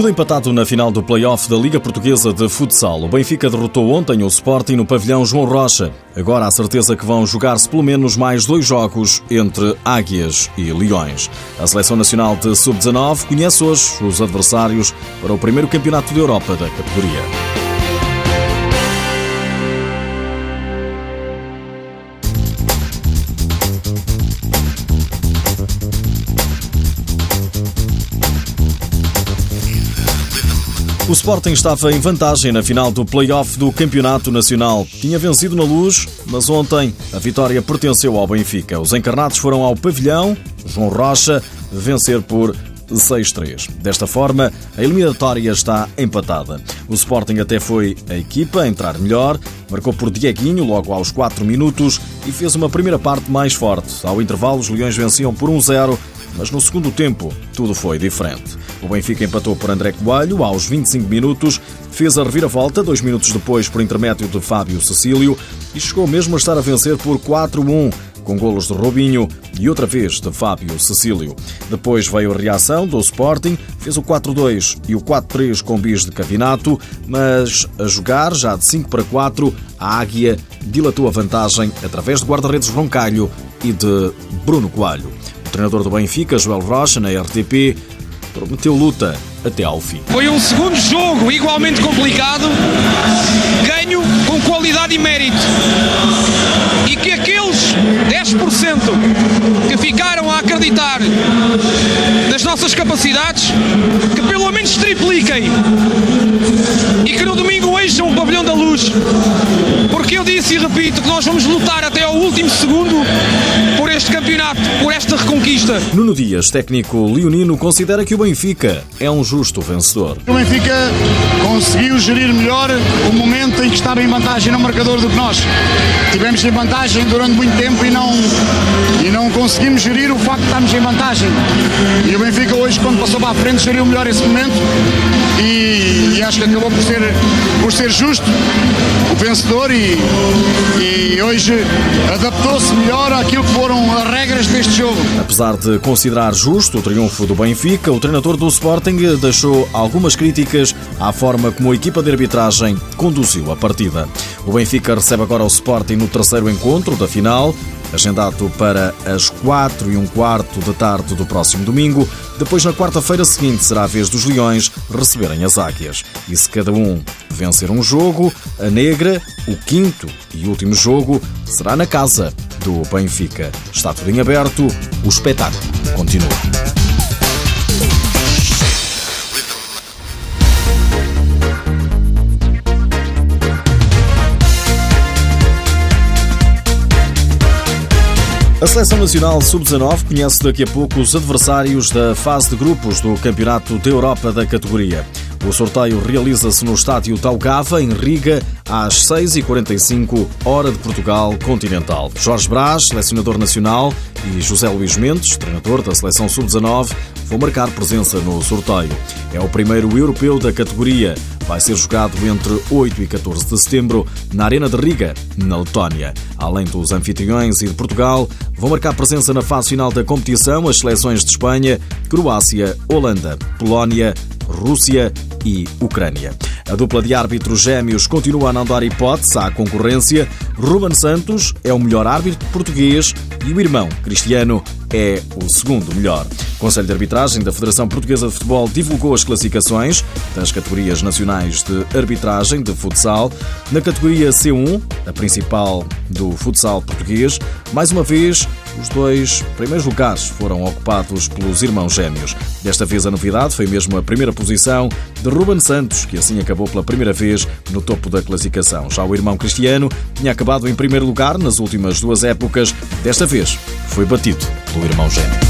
Tudo empatado na final do play-off da Liga Portuguesa de Futsal. O Benfica derrotou ontem o Sporting no pavilhão João Rocha. Agora há certeza que vão jogar-se pelo menos mais dois jogos entre Águias e Leões. A Seleção Nacional de Sub-19 conhece hoje os adversários para o primeiro campeonato da Europa da categoria. O Sporting estava em vantagem na final do play-off do Campeonato Nacional. Tinha vencido na luz, mas ontem a vitória pertenceu ao Benfica. Os encarnados foram ao pavilhão, João Rocha, vencer por 6-3. Desta forma, a eliminatória está empatada. O Sporting até foi a equipa a entrar melhor, marcou por Dieguinho logo aos 4 minutos e fez uma primeira parte mais forte. Ao intervalo, os Leões venciam por 1-0 mas no segundo tempo tudo foi diferente. O Benfica empatou por André Coelho aos 25 minutos, fez a reviravolta dois minutos depois por intermédio de Fábio Cecílio e chegou mesmo a estar a vencer por 4-1 com golos de Robinho e outra vez de Fábio Cecílio. Depois veio a reação do Sporting, fez o 4-2 e o 4-3 com bis de Cavinato, mas a jogar já de 5 para 4, a Águia dilatou a vantagem através de guarda-redes Roncalho e de Bruno Coelho. O treinador do Benfica, Joel Rocha, na RTP, prometeu luta até ao fim. Foi um segundo jogo igualmente complicado, ganho com qualidade e mérito. E que aqueles 10% que ficaram a acreditar nas nossas capacidades, que pelo menos tripliquem e que no domingo encham o pavilhão da luz. Porque eu disse e repito que nós vamos lutar até ao último segundo este campeonato, por esta reconquista. Nuno Dias, técnico leonino, considera que o Benfica é um justo vencedor. O Benfica conseguiu gerir melhor o momento em que estava em vantagem no marcador do que nós. Tivemos em vantagem durante muito tempo e não, e não conseguimos gerir o facto de estarmos em vantagem. E o Benfica hoje, quando passou para a frente, geriu melhor esse momento e, e acho que acabou por ser, por ser justo o vencedor e, e hoje adaptou-se melhor àquilo que foram as regras deste jogo. Apesar de considerar justo o triunfo do Benfica, o treinador do Sporting deixou algumas críticas à forma como a equipa de arbitragem conduziu a partida. O Benfica recebe agora o Sporting no terceiro encontro da final agendado para as 4 e um quarto da tarde do próximo domingo. Depois, na quarta-feira seguinte, será a vez dos Leões receberem as Águias. E se cada um vencer um jogo, a Negra, o quinto e último jogo, será na casa do Benfica. Está tudo em aberto, o espetáculo continua. A Seleção Nacional Sub-19 conhece daqui a pouco os adversários da fase de grupos do Campeonato da Europa da categoria. O sorteio realiza-se no estádio Taugava, em Riga, às 6h45, hora de Portugal continental. Jorge Brás, selecionador nacional, e José Luís Mendes, treinador da seleção sub-19, vão marcar presença no sorteio. É o primeiro europeu da categoria. Vai ser jogado entre 8 e 14 de setembro na Arena de Riga, na Letónia. Além dos anfitriões e de Portugal, vão marcar presença na fase final da competição as seleções de Espanha, Croácia, Holanda, Polónia, Rússia e Ucrânia. A dupla de árbitros gêmeos continua a não dar hipótese à concorrência. Ruben Santos é o melhor árbitro português e o irmão Cristiano é o segundo melhor. O Conselho de Arbitragem da Federação Portuguesa de Futebol divulgou as classificações das categorias nacionais de arbitragem de futsal. Na categoria C1, a principal do futsal português, mais uma vez, os dois primeiros lugares foram ocupados pelos irmãos gêmeos. Desta vez a novidade foi mesmo a primeira posição de Ruben Santos, que assim acabou pela primeira vez no topo da classificação. Já o irmão Cristiano tinha acabado em primeiro lugar nas últimas duas épocas. Desta vez foi batido pelo irmão gêmeo.